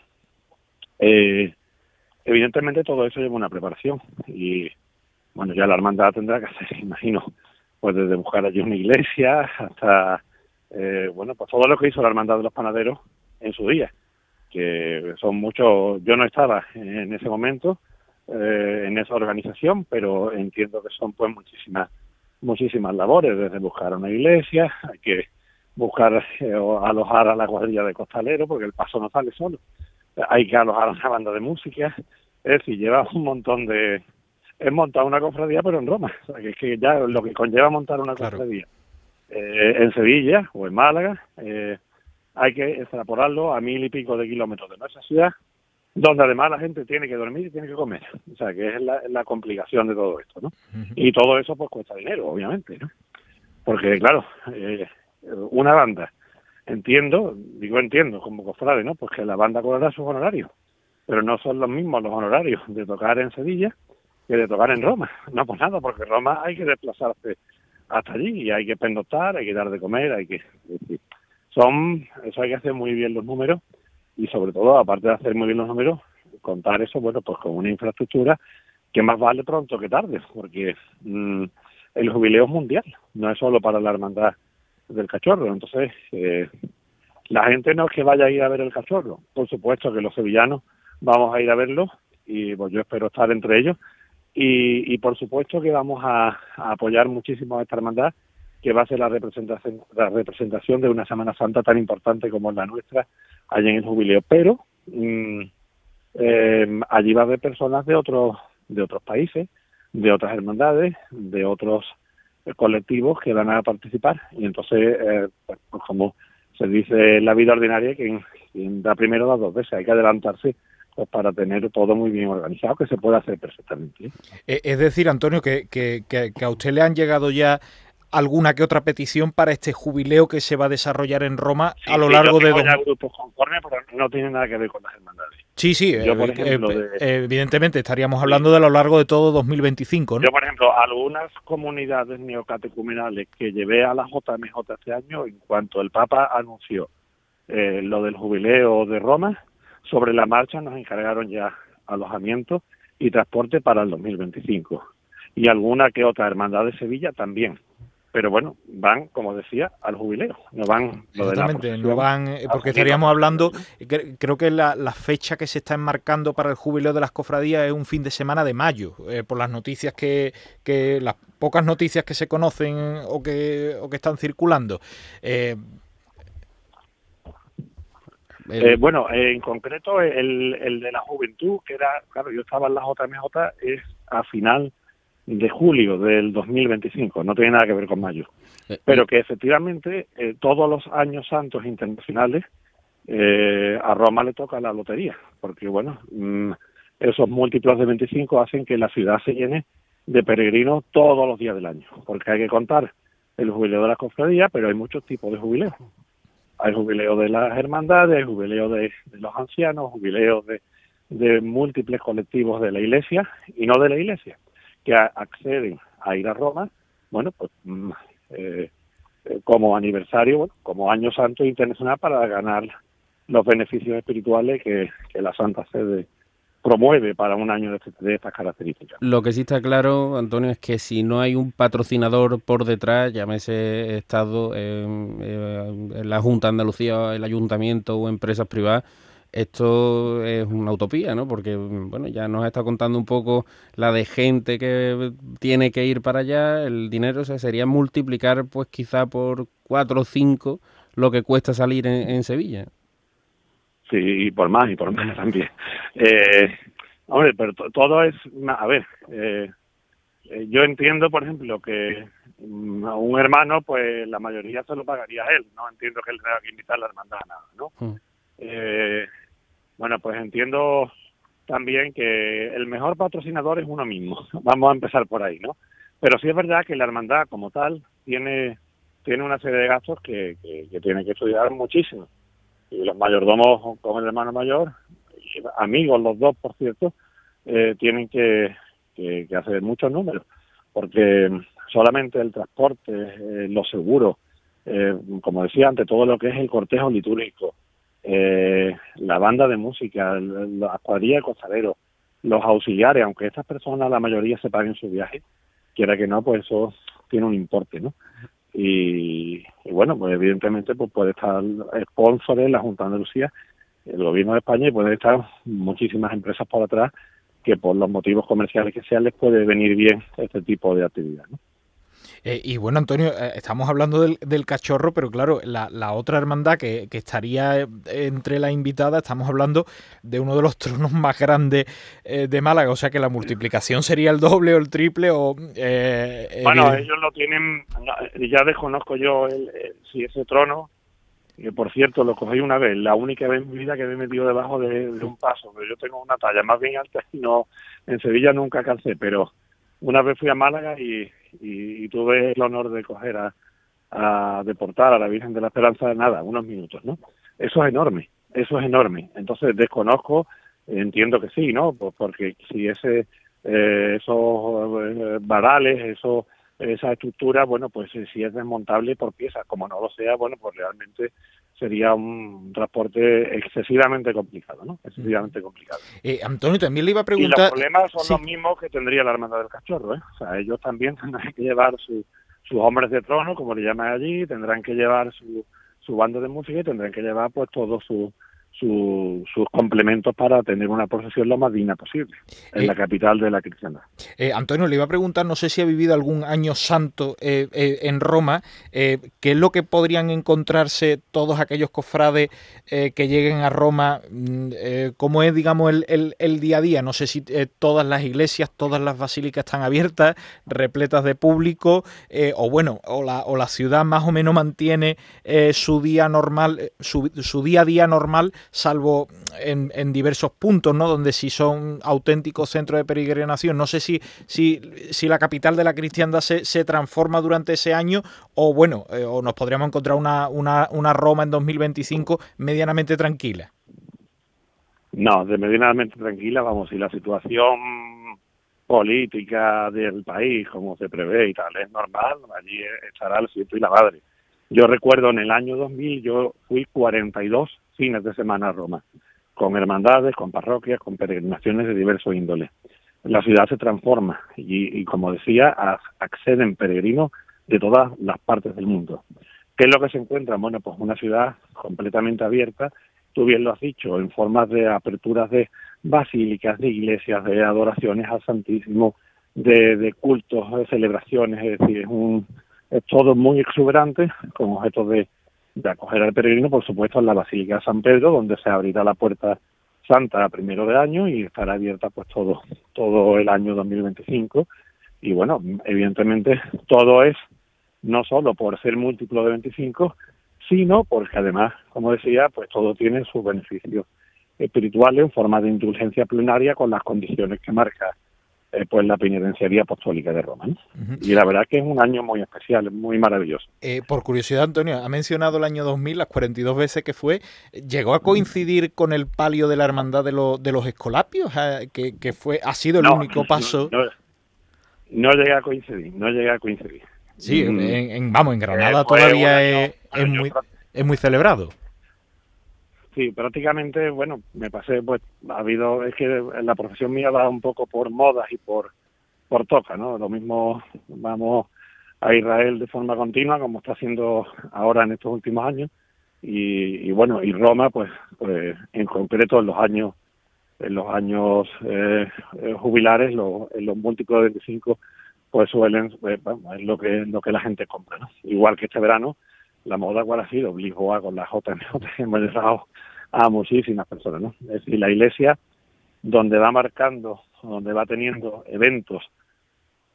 eh, evidentemente todo eso lleva una preparación y bueno, ya la hermandad tendrá que hacer, imagino, pues desde buscar allí una iglesia hasta, eh, bueno, pues todo lo que hizo la hermandad de los panaderos en su día, que son muchos, yo no estaba en ese momento, eh, en esa organización, pero entiendo que son pues muchísimas, muchísimas labores, desde buscar una iglesia, hay que buscar eh, alojar a la cuadrilla de costaleros, porque el paso no sale solo, hay que alojar a una banda de música, es decir, lleva un montón de, es montar una cofradía, pero en Roma. O sea, que es que ya lo que conlleva montar una cofradía eh, en Sevilla o en Málaga, eh, hay que extrapolarlo a mil y pico de kilómetros de nuestra ciudad, donde además la gente tiene que dormir y tiene que comer. O sea, que es la, complicación de todo esto, ¿no? Y todo eso pues cuesta dinero, obviamente, ¿no? Porque, claro, eh, una banda, entiendo, digo entiendo como cofrade, ¿no? Pues que la banda cobrará sus honorarios, pero no son los mismos los honorarios de tocar en Sevilla que de tocar en Roma. No, pues nada, porque Roma hay que desplazarse hasta allí y hay que pendotar, hay que dar de comer, hay que... Son, eso hay que hacer muy bien los números y sobre todo, aparte de hacer muy bien los números, contar eso, bueno, pues con una infraestructura que más vale pronto que tarde, porque mm, el jubileo es mundial, no es solo para la hermandad del cachorro, entonces eh, la gente no es que vaya a ir a ver el cachorro, por supuesto que los sevillanos vamos a ir a verlo y pues yo espero estar entre ellos, y, por supuesto que vamos a, apoyar muchísimo a esta hermandad, que va a ser la representación, la representación de una Semana Santa tan importante como la nuestra, allá en el jubileo. Pero mm, eh, allí va a haber personas de otros, de otros países, de otras hermandades, de otros colectivos que van a participar. Y entonces, eh, pues, pues como se dice en la vida ordinaria, quien, quien da primero da dos veces, hay que adelantarse pues para tener todo muy bien organizado, que se puede hacer perfectamente. ¿eh? Es decir, Antonio, que, que, a usted le han llegado ya alguna que otra petición para este jubileo que se va a desarrollar en Roma a lo largo de... Dos... grupos conformes, pero no tiene nada que ver con las hermandades. Sí, sí, yo, por eh, ejemplo, evidentemente estaríamos hablando de a lo largo de todo 2025. ¿no? Yo, por ejemplo, algunas comunidades neocatecumenales que llevé a la JMJ este año, en cuanto el Papa anunció lo del jubileo de Roma, sobre la marcha nos encargaron ya alojamiento y transporte para el 2025. Y alguna que otra hermandad de Sevilla también. Pero bueno, van, como decía, al jubileo, no van Exactamente, no van, eh, porque estaríamos hablando, creo que la, fecha que se está enmarcando para el jubileo de las cofradías es un fin de semana de mayo, eh, por las noticias que, que, las pocas noticias que se conocen o que, o que están circulando. Eh, eh, bueno, en concreto el, el de la juventud, que era, claro, yo estaba en la JMJ, es a final de julio del 2025, no tiene nada que ver con mayo. Eh, Pero que efectivamente eh, todos los años santos internacionales eh, a Roma le toca la lotería, porque bueno, mm, esos múltiplos de 25 hacen que la ciudad se llene de peregrinos todos los días del año, porque hay que contar el jubileo de la cofradía, pero hay muchos tipos de jubileos. Hay jubileo de las hermandades, hay jubileo de, de los ancianos, jubileo de, de múltiples colectivos de la iglesia y no de la iglesia, que acceden a ir a Roma, bueno, pues mm, eh, eh, como aniversario, bueno, como año santo internacional para ganar los beneficios espirituales que, la Santa Sede promueve para un año de, de estas características. Lo que sí está claro, Antonio, es que si no hay un patrocinador por detrás, llámese Estado, eh, eh, la Junta de Andalucía, el Ayuntamiento o empresas privadas, esto es una utopía, ¿no? Porque, bueno, ya nos está contando un poco la de gente que tiene que ir para allá, el dinero o sea, sería multiplicar, pues quizá por cuatro o cinco lo que cuesta salir en, en Sevilla. Sí, y por más, y por más también. Eh, hombre, pero to- todo es, a ver, eh, eh, yo entiendo, por ejemplo, que mm, a un hermano, pues la mayoría se lo pagaría él, no entiendo que él tenga que invitar a la hermandad a nada, ¿no? Mm. Eh, bueno, pues entiendo también que el mejor patrocinador es uno mismo, vamos a empezar por ahí, ¿no? Pero sí es verdad que la hermandad como tal tiene, tiene una serie de gastos que, que, tiene que estudiar muchísimo y los mayordomos con el hermano mayor, amigos los dos, por cierto, eh, tienen que, que, que hacer muchos números, porque solamente el transporte, eh, los seguros, eh, como decía antes, todo lo que es el cortejo litúrgico, eh, la banda de música, la cuadrilla de costaleros, los auxiliares, aunque estas personas la mayoría se paguen su viaje, quiera que no, pues eso tiene un importe, ¿no? Y, y bueno, pues evidentemente pues puede estar sponsores, la Junta de Andalucía, el gobierno de España y pueden estar muchísimas empresas por atrás que por los motivos comerciales que sean les puede venir bien este tipo de actividad, ¿no? Eh, y bueno, Antonio, eh, estamos hablando del, del cachorro, pero claro, la, la otra hermandad que, que estaría eh, entre la invitada, estamos hablando de uno de los tronos más grandes eh, de Málaga, o sea que la multiplicación sería el doble o el triple o... eh, Bueno, evidente- ellos lo tienen, ya desconozco yo el- el- si ese trono, que por cierto lo cogí una vez, la única vez en mi vida que me he metido debajo de, de un paso, pero yo tengo una talla más bien alta y no, en Sevilla nunca calcé, pero una vez fui a Málaga y, y, y tuve el honor de coger a, a deportar a la Virgen de la Esperanza de nada, unos minutos, ¿no? Eso es enorme, eso es enorme. Entonces desconozco, entiendo que sí, ¿no? Pues porque si ese eh, esos eh, varales, eso, esa estructura, bueno, pues eh, si es desmontable por piezas, como no lo sea, bueno, pues realmente sería un transporte excesivamente complicado, ¿no? Excesivamente complicado. Eh, Antonio, también le iba a Y preguntar... los problemas son Sí. los mismos que tendría la Hermandad del Cachorro, ¿eh? O sea, ellos también tendrán que llevar su, sus hombres de trono, como le llaman allí, tendrán que llevar su, su bando de música y tendrán que llevar pues todos su, su- sus complementos para tener una procesión lo más digna posible en Eh, la capital de la cristiandad. Eh, Antonio, le iba a preguntar, no sé si ha vivido algún año santo eh, en Roma, ¿qué es lo que podrían encontrarse todos aquellos cofrades que lleguen a Roma? Mm, ¿Cómo es, digamos, el, el- el día a día? No sé si todas las iglesias, todas las basílicas están abiertas, repletas de público, o bueno, o la, o la ciudad más o menos mantiene su día normal, su, su día a día normal, salvo en, diversos puntos, ¿no? Donde sí son auténticos centros de peregrinación. No sé si, si, si la capital de la cristiandad se, se transforma durante ese año o, bueno, eh, o nos podríamos encontrar una, una, una Roma en 2025 medianamente tranquila. No, de medianamente tranquila, vamos, si la situación política del país, como se prevé y tal, es normal, allí estará el ciento y la madre. Yo recuerdo en el año 2000, yo fui 42 fines de semana a Roma, con hermandades, con parroquias, con peregrinaciones de diversos índoles. La ciudad se transforma y, como decía, acceden peregrinos de todas las partes del mundo. ¿Qué es lo que se encuentra? Bueno, pues una ciudad completamente abierta, tú bien lo has dicho, en formas de aperturas de basílicas, de iglesias, de adoraciones al Santísimo, de, de cultos, de celebraciones, es decir, es, un, es todo muy exuberante con objeto de, acoger al peregrino, por supuesto, en la Basílica de San Pedro, donde se abrirá la puerta santa a primero de año y estará abierta pues todo, todo el año 2025 Y bueno, evidentemente todo es no solo por ser múltiplo de 25, sino porque además, como decía, pues todo tiene sus beneficios espirituales en forma de indulgencia plenaria con las condiciones que marca eh, pues la penitenciaría apostólica de Roma. Y la verdad que es un año muy especial, muy maravilloso. Eh, por curiosidad, Antonio, ha mencionado el año 2000, las 42 veces que fue. ¿Llegó a coincidir con el palio de la Hermandad de, de los Escolapios? Que, que, fue, ha sido el único paso. No, no, llegué a coincidir, no llegué a coincidir. Sí, mm. en, vamos, en Granada todavía es, es, muy, es muy celebrado. Sí, prácticamente, bueno, me pasé, pues, ha habido, es que la profesión mía va un poco por modas y por, por toca, ¿no? Lo mismo vamos a Israel de forma continua, como está haciendo ahora en estos últimos años, y, bueno, y Roma, pues, pues, en concreto en los años, en los años eh, eh jubilares, los, en los múltiplos de 25, pues suelen, pues, es lo que, lo que la gente compra, ¿no? Igual que este verano, la moda cuál ha sido, Lisboa con la JMJ hemos llegado a muchísimas personas, ¿no? Es decir, la iglesia donde va marcando, donde va teniendo eventos,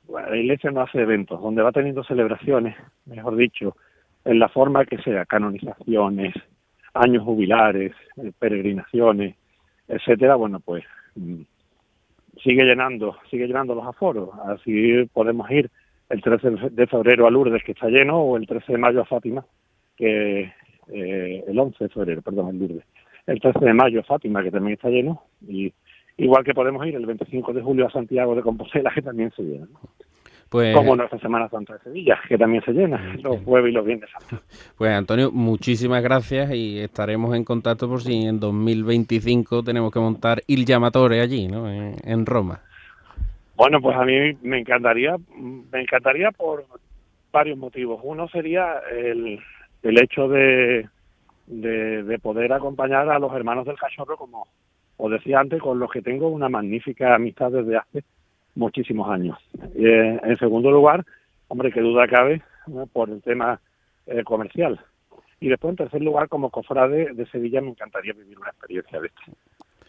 la iglesia no hace eventos, donde va teniendo celebraciones, mejor dicho, en la forma que sea, canonizaciones, años jubilares, eh, peregrinaciones, etcétera, bueno, pues mm, sigue llenando, sigue llenando los aforos. Así podemos ir el 13 de febrero a Lourdes, que está lleno, o el 13 de mayo a Fátima, que eh, el 11 de febrero, perdón, en Lourdes. El 13 de mayo a Fátima, que también está lleno, y igual que podemos ir el 25 de julio a Santiago de Compostela, que también se llena. Pues, Como nuestra Semana Santa de Sevilla, que también se llena los jueves y los viernes Pues Antonio, muchísimas gracias y estaremos en contacto por si en 2025 tenemos que montar Il Llamatore allí, ¿no? en Roma. Bueno, pues a mí me encantaría, me encantaría por varios motivos. Uno sería el, el hecho de, de, poder acompañar a los hermanos del cachorro, como os decía antes, con los que tengo una magnífica amistad desde hace muchísimos años. Eh, en segundo lugar, hombre, que duda cabe por el tema eh, comercial. Y después, en tercer lugar, como cofrade de Sevilla, me encantaría vivir una experiencia de esto.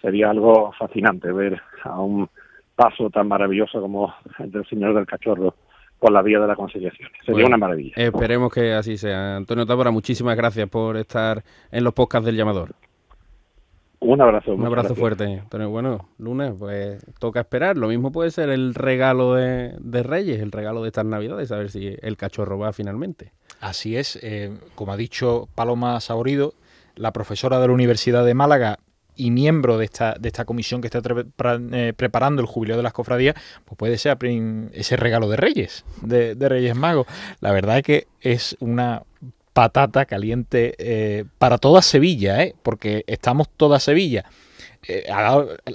Sería algo fascinante ver a un paso tan maravilloso como el del Señor del Cachorro por la vía de la conciliación. Sería una maravilla. Esperemos que así sea. Antonio Tábora, muchísimas gracias por estar en los podcasts del llamador. Un abrazo. Un abrazo fuerte. Antonio, bueno, lunes, pues toca esperar. Lo mismo puede ser el regalo de, Reyes, el regalo de estas Navidades, a ver si el cachorro va finalmente. Así es. Eh, como ha dicho Paloma Saborido, la profesora de la Universidad de Málaga y miembro de esta, de esta comisión que está eh, preparando el jubileo de las cofradías, pues puede ser ese regalo de Reyes, de, Reyes Magos. La verdad es que es una patata caliente eh, para toda Sevilla, ¿eh? porque estamos toda Sevilla eh,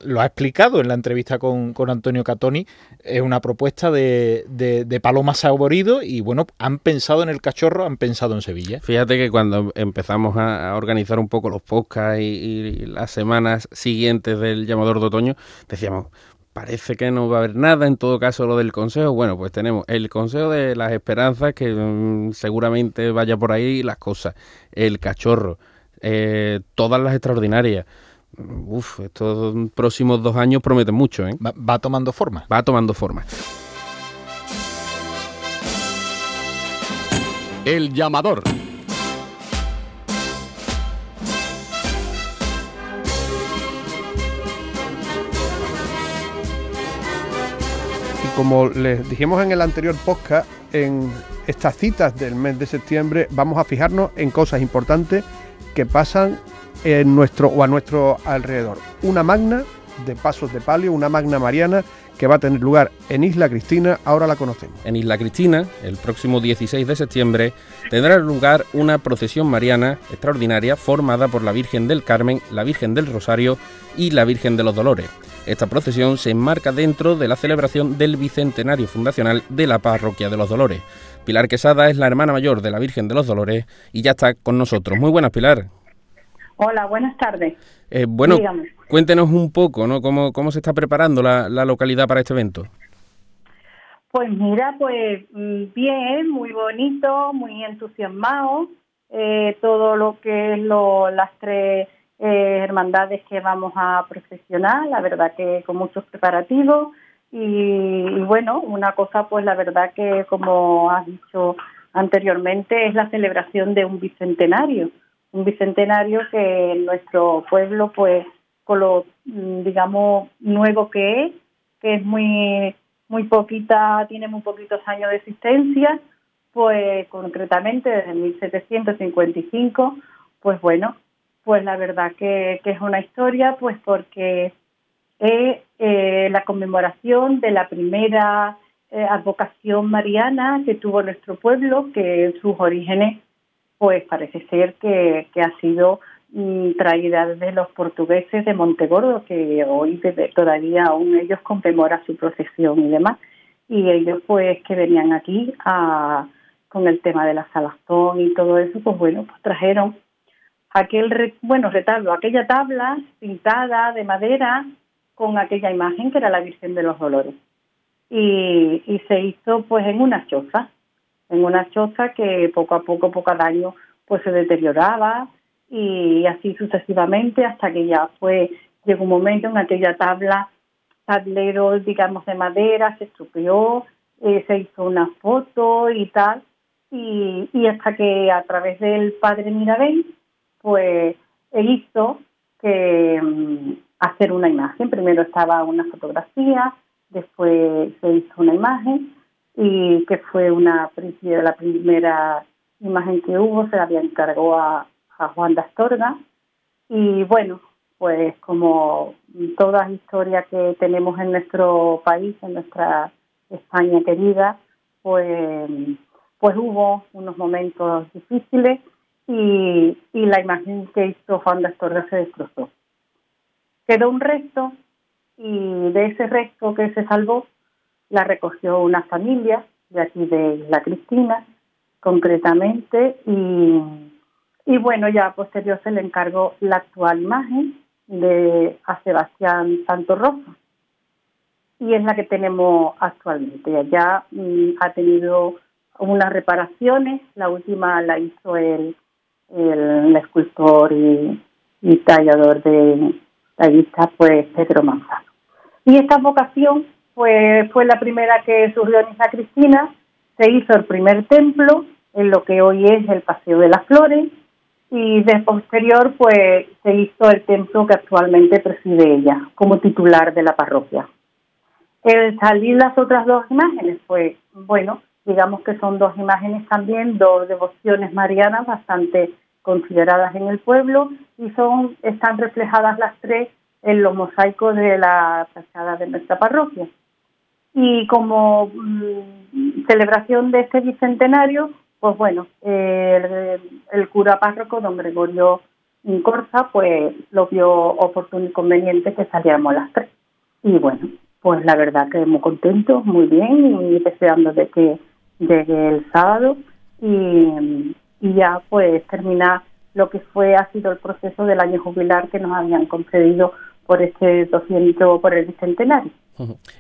lo ha explicado en la entrevista con, Antonio Catoni, es una propuesta de, de, Paloma Saborido y bueno, han pensado en el cachorro, han pensado en Sevilla. Fíjate que cuando empezamos a, organizar un poco los podcasts y, las semanas siguientes del llamador de otoño, decíamos, parece que no va a haber nada, en todo caso lo del consejo, bueno, pues tenemos el consejo de las esperanzas, que mm, seguramente vaya por ahí las cosas, el cachorro, eh, todas las extraordinarias. Uf, estos próximos dos años prometen mucho, ¿eh? Va, tomando forma. Va tomando forma. El llamador. Y como les dijimos en el anterior podcast, en estas citas del mes de septiembre vamos a fijarnos en cosas importantes que pasan en nuestro o a nuestro alrededor. Una magna de pasos de palio, una magna mariana que va a tener lugar en Isla Cristina, ahora la conocemos. En Isla Cristina, el próximo 16 de septiembre, tendrá lugar una procesión mariana extraordinaria formada por la Virgen del Carmen, la Virgen del Rosario y la Virgen de los Dolores. Esta procesión se enmarca dentro de la celebración del bicentenario fundacional de la Parroquia de los Dolores. Pilar Quesada es la hermana mayor de la Virgen de los Dolores y ya está con nosotros. Muy buenas, Pilar. Hola, buenas tardes. Eh, bueno, cuéntenos un poco, ¿no? ¿Cómo, cómo se está preparando la, localidad para este evento? Pues mira, pues mm, bien, muy bonito, muy entusiasmado. Eh, todo lo que es lo, las tres eh, hermandades que vamos a procesionar, la verdad que con muchos preparativos y, bueno, una cosa pues la verdad que como has dicho anteriormente es la celebración de un bicentenario, un bicentenario que nuestro pueblo pues con lo mm, digamos nuevo que es, que es muy muy poquita, tiene muy poquitos años de existencia, pues concretamente desde 1755, pues bueno, pues la verdad que, que es una historia, pues porque es eh, la conmemoración de la primera eh, advocación mariana que tuvo nuestro pueblo, que sus orígenes, pues parece ser que, ha sido mm, traída desde los portugueses de Montegordo, que hoy todavía aún ellos conmemoran su procesión y demás, y ellos pues que venían aquí con el tema de la salazón y todo eso, pues bueno, pues trajeron aquel, bueno, retablo, aquella tabla pintada de madera con aquella imagen que era la Virgen de los Dolores. Y, y se hizo pues en una choza, en una choza que poco a poco, poco a año, pues se deterioraba y así sucesivamente hasta que ya fue, llegó un momento en aquella tabla, tablero, digamos, de madera, se estropeó, eh, se hizo una foto y tal, y, y hasta que a través del padre Mirabel, pues él hizo que mm, hacer una imagen. Primero estaba una fotografía, después se hizo una imagen y que fue una la primera imagen que hubo, se la había encargado a, a Juan de Astorga. Y bueno, pues como todas las historias que tenemos en nuestro país, en nuestra España querida, pues, pues hubo unos momentos difíciles y, y la imagen que hizo Juan de Astorga se destrozó quedó un resto y de ese resto que se salvó la recogió una familia de aquí de la Cristina concretamente y, bueno ya posterior se le encargó la actual imagen de a Sebastián Santo Rosa y es la que tenemos actualmente. Ya mm, ha tenido unas reparaciones, la última la hizo el, el, escultor y, tallador de, está pues Pedro Manzano. Y esta vocación pues, fue la primera que surgió en Isla Cristina, se hizo el primer templo en lo que hoy es el Paseo de las Flores y de posterior pues se hizo el templo que actualmente preside ella como titular de la parroquia. El salir las otras dos imágenes, pues bueno, digamos que son dos imágenes también, dos devociones marianas bastante consideradas en el pueblo y son están reflejadas las tres en los mosaicos de la fachada de nuestra parroquia. Y como mm, celebración de este bicentenario, pues bueno, el, cura párroco, don Gregorio Corza, pues lo vio oportuno y conveniente que saliéramos las tres. Y bueno, pues la verdad que muy contentos, muy bien, y deseando de que llegue el sábado y y ya pues terminar lo que fue ha sido el proceso del año jubilar que nos habían concedido por este 200 por el bicentenario.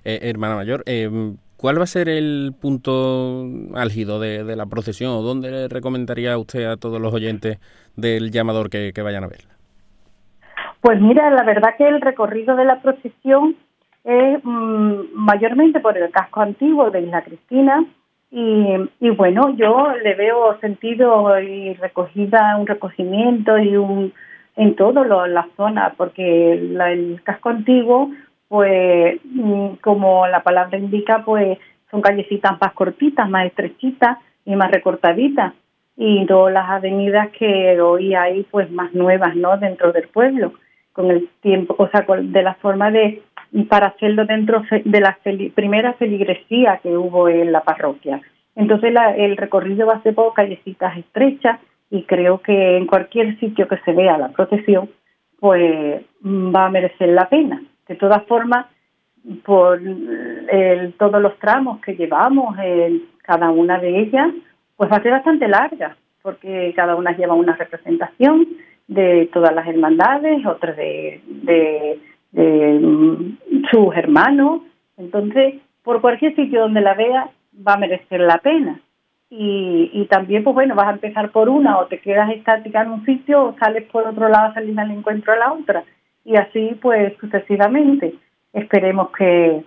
Eh, hermana mayor, eh, ¿cuál va a ser el punto álgido de, la procesión o dónde le recomendaría a usted a todos los oyentes del llamador que, vayan a verla? Pues mira, la verdad que el recorrido de la procesión es mm, mayormente por el casco antiguo de Isla Cristina, y, bueno, yo le veo sentido y recogida, un recogimiento y un en todo lo, la zona, porque el casco antiguo, pues mm, como la palabra indica, pues son callecitas más cortitas, más estrechitas y más recortaditas. Y todas las avenidas que hoy hay, pues más nuevas, ¿no? Dentro del pueblo, con el tiempo, o sea, de la forma de para hacerlo dentro de la primera feligresía que hubo en la parroquia. Entonces el recorrido va a ser por callecitas estrechas y creo que en cualquier sitio que se vea la protección, pues va a merecer la pena. De todas formas, por todos los tramos que llevamos, en cada una de ellas, pues va a ser bastante larga, porque cada una lleva una representación de todas las hermandades, otras de de mm, sus hermanos. Entonces, por cualquier sitio donde la veas, va a merecer la pena. Y, y también, pues bueno, vas a empezar por una o te quedas estática en un sitio o sales por otro lado a salir al encuentro a la otra. Y así, pues, sucesivamente. Esperemos que,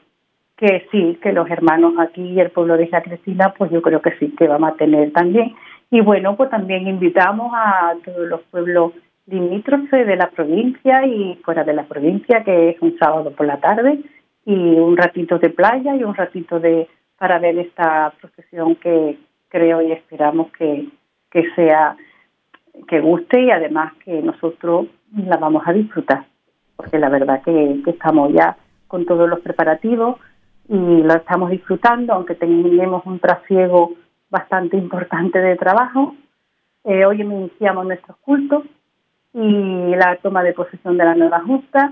que sí, que los hermanos aquí y el pueblo de Cristina, pues yo creo que sí, que vamos a tener también. Y bueno, pues también invitamos a todos los pueblos limítrofes de la provincia y fuera de la provincia, que es un sábado por la tarde, y un ratito de playa y un ratito de para ver esta procesión que creo y esperamos que, que sea que guste y además que nosotros la vamos a disfrutar porque la verdad que, estamos ya con todos los preparativos y lo estamos disfrutando aunque tenemos un trasiego bastante importante de trabajo eh, hoy iniciamos nuestros cultos y la toma de posesión de la nueva justa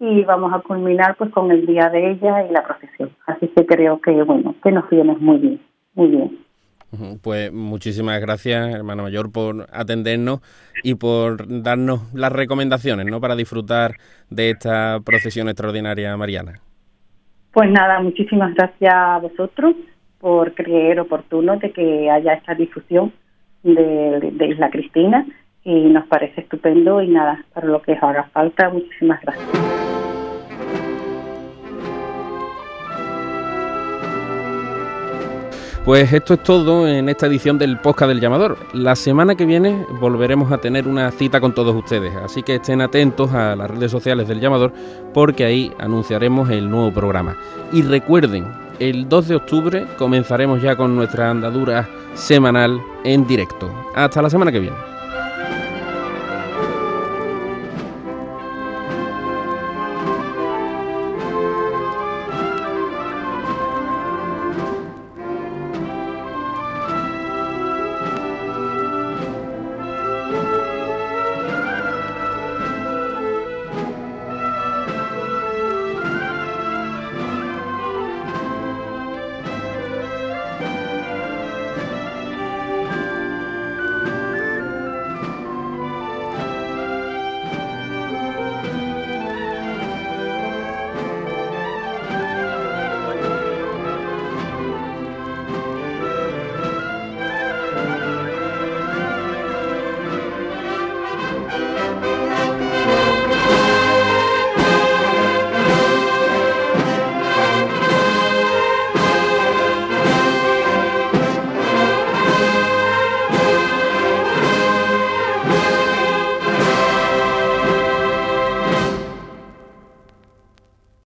y vamos a culminar pues con el día de ella y la procesión. Así que creo que bueno, que nos viene muy bien, muy bien. Pues muchísimas gracias, hermano mayor, por atendernos y por darnos las recomendaciones, ¿no? Para disfrutar de esta procesión extraordinaria mariana. Pues nada, muchísimas gracias a vosotros por creer oportuno de que haya esta difusión de, de Isla Cristina y nos parece estupendo y nada, para lo que os haga falta, muchísimas gracias. Pues esto es todo en esta edición del Podcast del Llamador. La semana que viene volveremos a tener una cita con todos ustedes, así que estén atentos a las redes sociales del Llamador porque ahí anunciaremos el nuevo programa. Y recuerden, el 2 de octubre comenzaremos ya con nuestra andadura semanal en directo. Hasta la semana que viene.